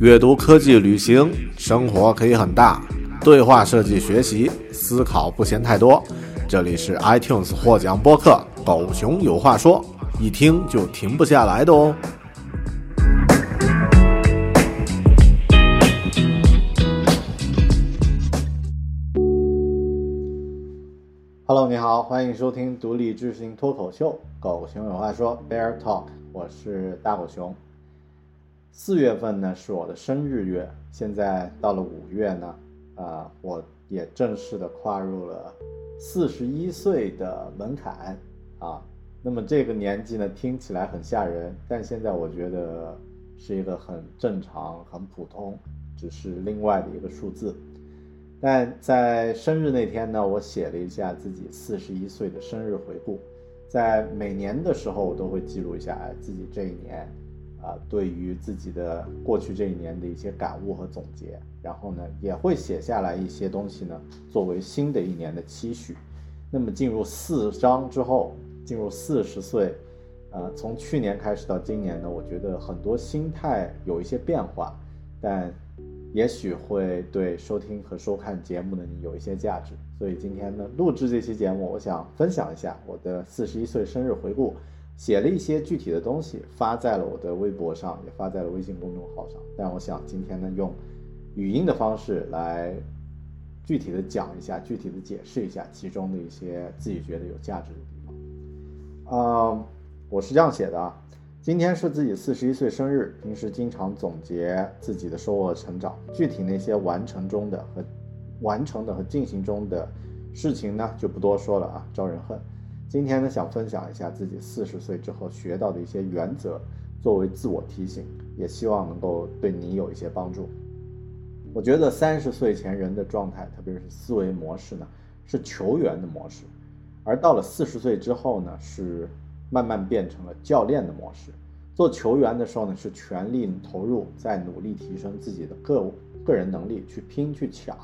阅读、科技、旅行，生活可以很大。对话设计、学习、思考不嫌太多。这里是 iTunes 获奖播客《狗熊有话说》，一听就停不下来的哦。Hello，你好，欢迎收听独立知识型脱口秀《狗熊有话说》Bear Talk，我是大狗熊。四月份呢是我的生日月，现在到了五月呢，啊，我也正式的跨入了四十一岁的门槛啊。那么这个年纪呢听起来很吓人，但现在我觉得是一个很正常、很普通，只是另外的一个数字。但在生日那天呢，我写了一下自己四十一岁的生日回顾，在每年的时候我都会记录一下，自己这一年。啊，对于自己的过去这一年的一些感悟和总结，然后呢，也会写下来一些东西呢，作为新的一年的期许。那么进入四章之后，进入四十岁，呃，从去年开始到今年呢，我觉得很多心态有一些变化，但也许会对收听和收看节目的你有一些价值。所以今天呢，录制这期节目，我想分享一下我的四十一岁生日回顾。写了一些具体的东西，发在了我的微博上，也发在了微信公众号上。但我想今天呢，用语音的方式来具体的讲一下，具体的解释一下其中的一些自己觉得有价值的地方。啊，我是这样写的啊，今天是自己四十一岁生日，平时经常总结自己的收获和成长，具体那些完成中的和完成的和进行中的事情呢，就不多说了啊，招人恨。今天呢，想分享一下自己四十岁之后学到的一些原则，作为自我提醒，也希望能够对你有一些帮助。我觉得三十岁前人的状态，特别是思维模式呢，是球员的模式，而到了四十岁之后呢，是慢慢变成了教练的模式。做球员的时候呢，是全力投入，在努力提升自己的个个人能力，去拼去抢；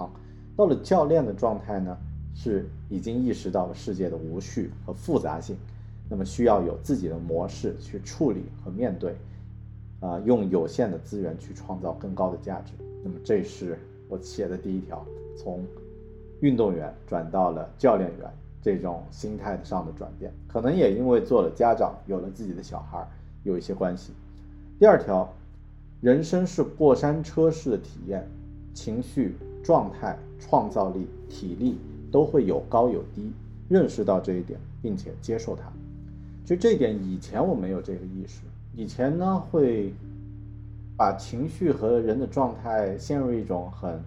到了教练的状态呢。是已经意识到了世界的无序和复杂性，那么需要有自己的模式去处理和面对，啊，用有限的资源去创造更高的价值。那么这是我写的第一条，从运动员转到了教练员这种心态上的转变，可能也因为做了家长，有了自己的小孩，有一些关系。第二条，人生是过山车式的体验，情绪状态、创造力、体力。都会有高有低，认识到这一点，并且接受它。其实这一点以前我没有这个意识，以前呢会把情绪和人的状态陷入一种很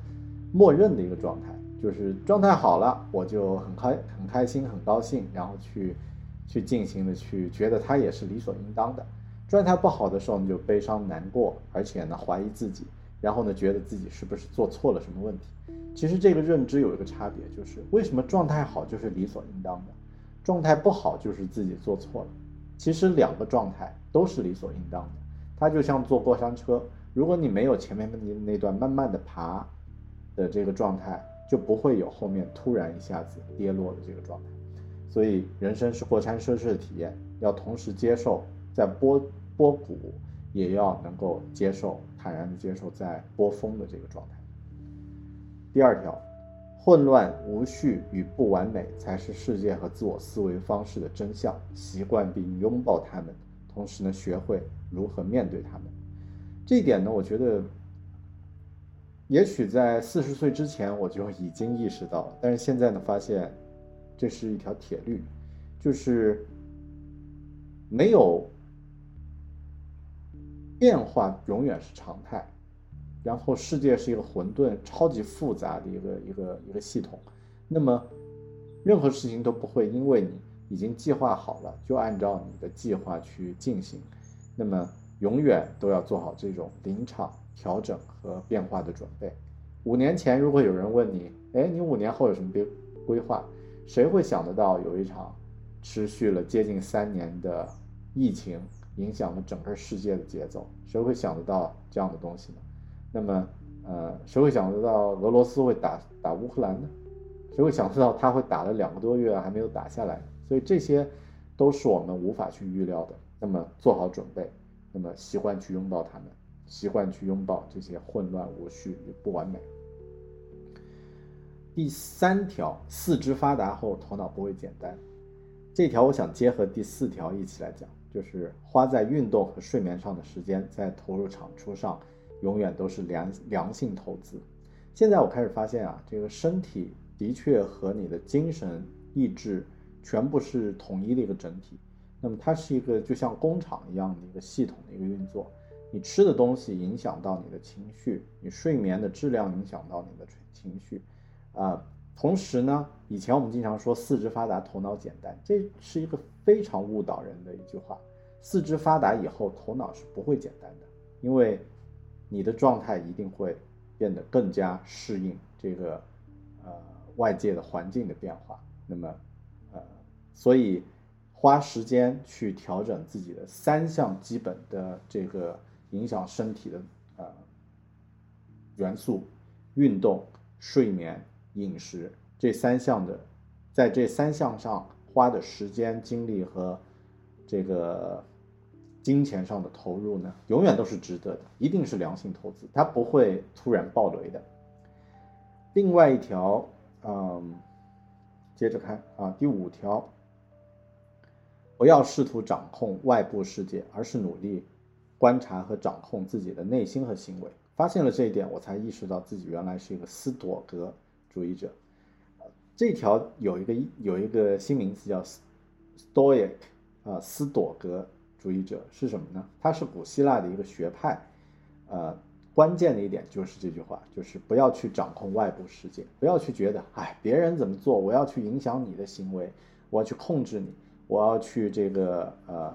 默认的一个状态，就是状态好了我就很开很开心很高兴，然后去去进行的去觉得它也是理所应当的。状态不好的时候你就悲伤难过，而且呢怀疑自己，然后呢觉得自己是不是做错了什么问题。其实这个认知有一个差别，就是为什么状态好就是理所应当的，状态不好就是自己做错了。其实两个状态都是理所应当的。它就像坐过山车，如果你没有前面的那那段慢慢的爬的这个状态，就不会有后面突然一下子跌落的这个状态。所以人生是过山车式的体验，要同时接受在波波谷，也要能够接受坦然的接受在波峰的这个状态。第二条，混乱、无序与不完美才是世界和自我思维方式的真相。习惯并拥抱他们，同时呢，学会如何面对他们。这一点呢，我觉得，也许在四十岁之前我就已经意识到了，但是现在呢，发现这是一条铁律，就是没有变化永远是常态。然后世界是一个混沌、超级复杂的一个一个一个系统，那么任何事情都不会因为你已经计划好了就按照你的计划去进行，那么永远都要做好这种临场调整和变化的准备。五年前，如果有人问你，哎，你五年后有什么规规划？谁会想得到有一场持续了接近三年的疫情影响了整个世界的节奏？谁会想得到这样的东西呢？那么，呃，谁会想得到俄罗斯会打打乌克兰呢？谁会想得到他会打了两个多月还没有打下来？所以这些都是我们无法去预料的。那么做好准备，那么习惯去拥抱他们，习惯去拥抱这些混乱无序与不完美。第三条，四肢发达后头脑不会简单。这条我想结合第四条一起来讲，就是花在运动和睡眠上的时间，在投入产出上永远都是良良性投资。现在我开始发现啊，这个身体的确和你的精神意志全部是统一的一个整体。那么它是一个就像工厂一样的一个系统的一个运作。你吃的东西影响到你的情绪，你睡眠的质量影响到你的情绪。啊，同时呢，以前我们经常说四肢发达，头脑简单，这是一个非常误导人的一句话。四肢发达以后，头脑是不会简单的，因为你的状态一定会变得更加适应这个呃外界的环境的变化。那么，呃，所以花时间去调整自己的三项基本的这个影响身体的呃元素：运动、睡眠。饮食这三项的，在这三项上花的时间、精力和这个金钱上的投入呢，永远都是值得的，一定是良性投资，它不会突然暴雷的。另外一条，嗯，接着看啊，第五条，不要试图掌控外部世界，而是努力观察和掌控自己的内心和行为。发现了这一点，我才意识到自己原来是一个斯多格。主义者，这条有一个有一个新名词叫 Stoic 啊，斯朵格主义者是什么呢？它是古希腊的一个学派，呃，关键的一点就是这句话，就是不要去掌控外部世界，不要去觉得，哎，别人怎么做，我要去影响你的行为，我要去控制你，我要去这个呃，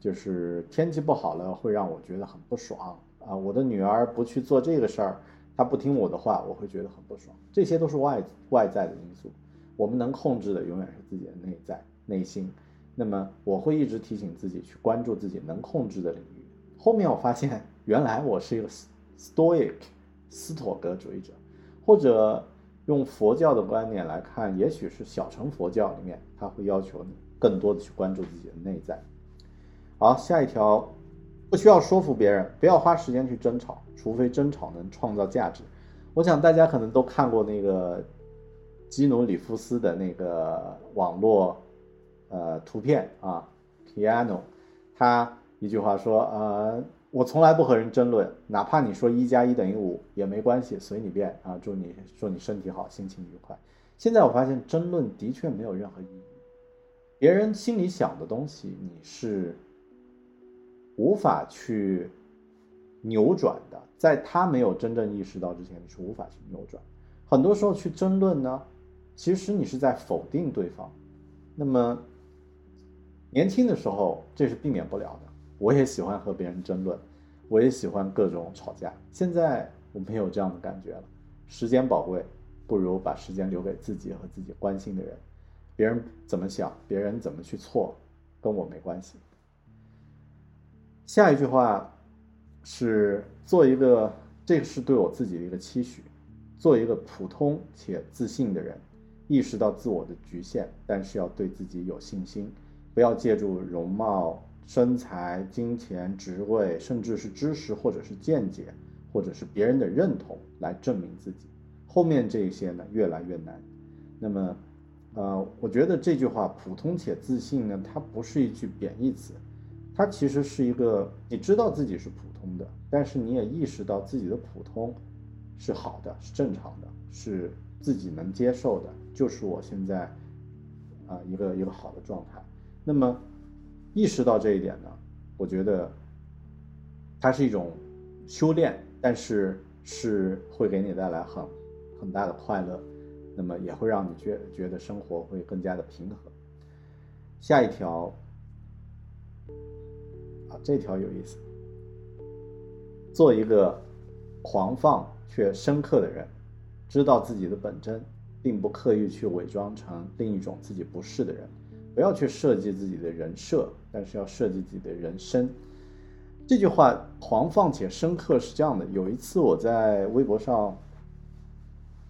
就是天气不好了会让我觉得很不爽啊，我的女儿不去做这个事儿。她不听我的话，我会觉得很不爽。这些都是外外在的因素，我们能控制的永远是自己的内在内心。那么我会一直提醒自己去关注自己能控制的领域。后面我发现，原来我是一个 stoic 斯托格主义者，或者用佛教的观念来看，也许是小乘佛教里面，他会要求你更多的去关注自己的内在。好，下一条。不需要说服别人，不要花时间去争吵，除非争吵能创造价值。我想大家可能都看过那个基努里夫斯的那个网络呃图片啊，Piano，他一句话说，呃，我从来不和人争论，哪怕你说一加一等于五也没关系，随你便啊，祝你祝你身体好，心情愉快。现在我发现争论的确没有任何意义，别人心里想的东西你是。无法去扭转的，在他没有真正意识到之前，你是无法去扭转。很多时候去争论呢，其实你是在否定对方。那么年轻的时候，这是避免不了的。我也喜欢和别人争论，我也喜欢各种吵架。现在我没有这样的感觉了。时间宝贵，不如把时间留给自己和自己关心的人。别人怎么想，别人怎么去错，跟我没关系。下一句话是做一个，这个是对我自己的一个期许，做一个普通且自信的人，意识到自我的局限，但是要对自己有信心，不要借助容貌、身材、金钱、职位，甚至是知识或者是见解，或者是别人的认同来证明自己。后面这些呢越来越难。那么，呃，我觉得这句话“普通且自信”呢，它不是一句贬义词。它其实是一个，你知道自己是普通的，但是你也意识到自己的普通是好的，是正常的，是自己能接受的，就是我现在啊一个一个好的状态。那么意识到这一点呢，我觉得它是一种修炼，但是是会给你带来很很大的快乐，那么也会让你觉觉得生活会更加的平和。下一条。啊这条有意思，做一个狂放却深刻的人，知道自己的本真，并不刻意去伪装成另一种自己不是的人。不要去设计自己的人设，但是要设计自己的人生。这句话狂放且深刻是这样的。有一次我在微博上，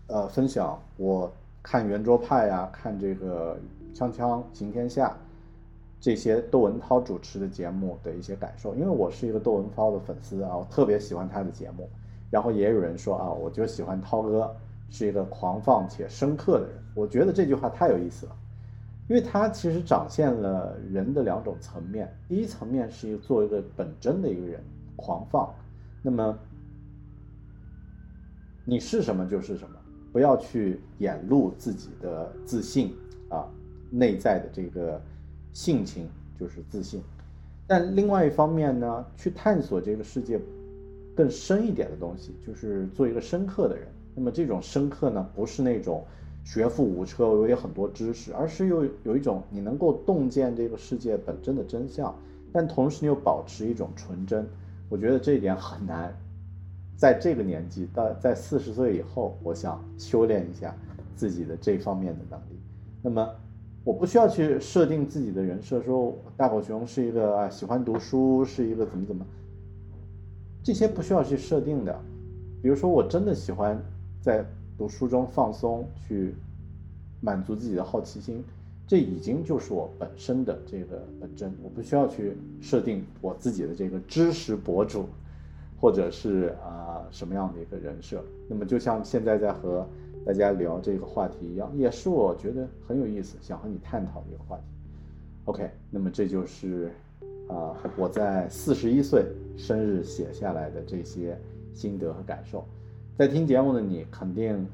呃，分享我看圆桌派呀，看这个《锵锵行天下》这些窦文涛主持的节目的一些感受。因为我是一个窦文涛的粉丝啊，我特别喜欢他的节目。然后也有人说啊，我就喜欢涛哥是一个狂放且深刻的人。我觉得这句话太有意思了。因为它其实展现了人的两种层面，第一层面是一个做一个本真的一个人，狂放。那么你是什么就是什么，不要去掩露自己的自信啊，内在的这个性情就是自信。但另外一方面呢，去探索这个世界更深一点的东西，就是做一个深刻的人。那么这种深刻呢，不是那种。学富五车，我有很多知识，而是有有一种你能够洞见这个世界本真的真相，但同时你又保持一种纯真。我觉得这一点很难，在这个年纪，到在四十岁以后，我想修炼一下自己的这方面的能力。那么，我不需要去设定自己的人设，说大狗熊是一个啊喜欢读书，是一个怎么怎么，这些不需要去设定的。比如说，我真的喜欢在。读书中放松，去满足自己的好奇心，这已经就是我本身的这个本真。我不需要去设定我自己的这个知识博主，或者是啊什么样的一个人设。那么就像现在在和大家聊这个话题一样，也是我觉得很有意思，想和你探讨的一个话题。OK，那么这就是啊我在四十一岁生日写下来的这些心得和感受。在听节目的你，肯定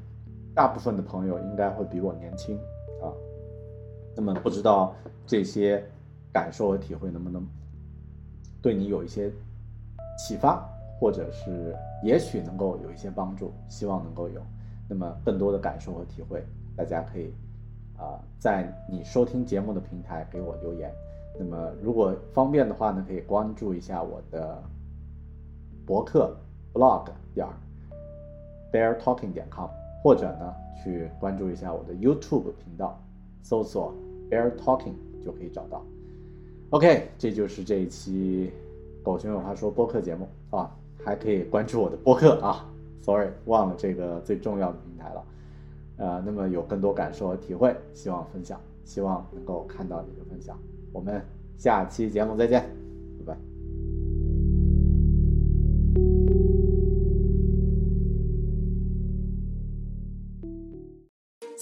大部分的朋友应该会比我年轻啊。那么不知道这些感受和体会能不能对你有一些启发，或者是也许能够有一些帮助，希望能够有。那么更多的感受和体会，大家可以啊在你收听节目的平台给我留言。那么如果方便的话呢，可以关注一下我的博客 blog 点。bear BearTalking 点 com，或者呢，去关注一下我的 YouTube 频道，搜索 bear talking 就可以找到。OK，这就是这一期狗熊有话说播客节目啊，还可以关注我的播客啊。Sorry，忘了这个最重要的平台了。呃，那么有更多感受和体会，希望分享，希望能够看到你的分享。我们下期节目再见，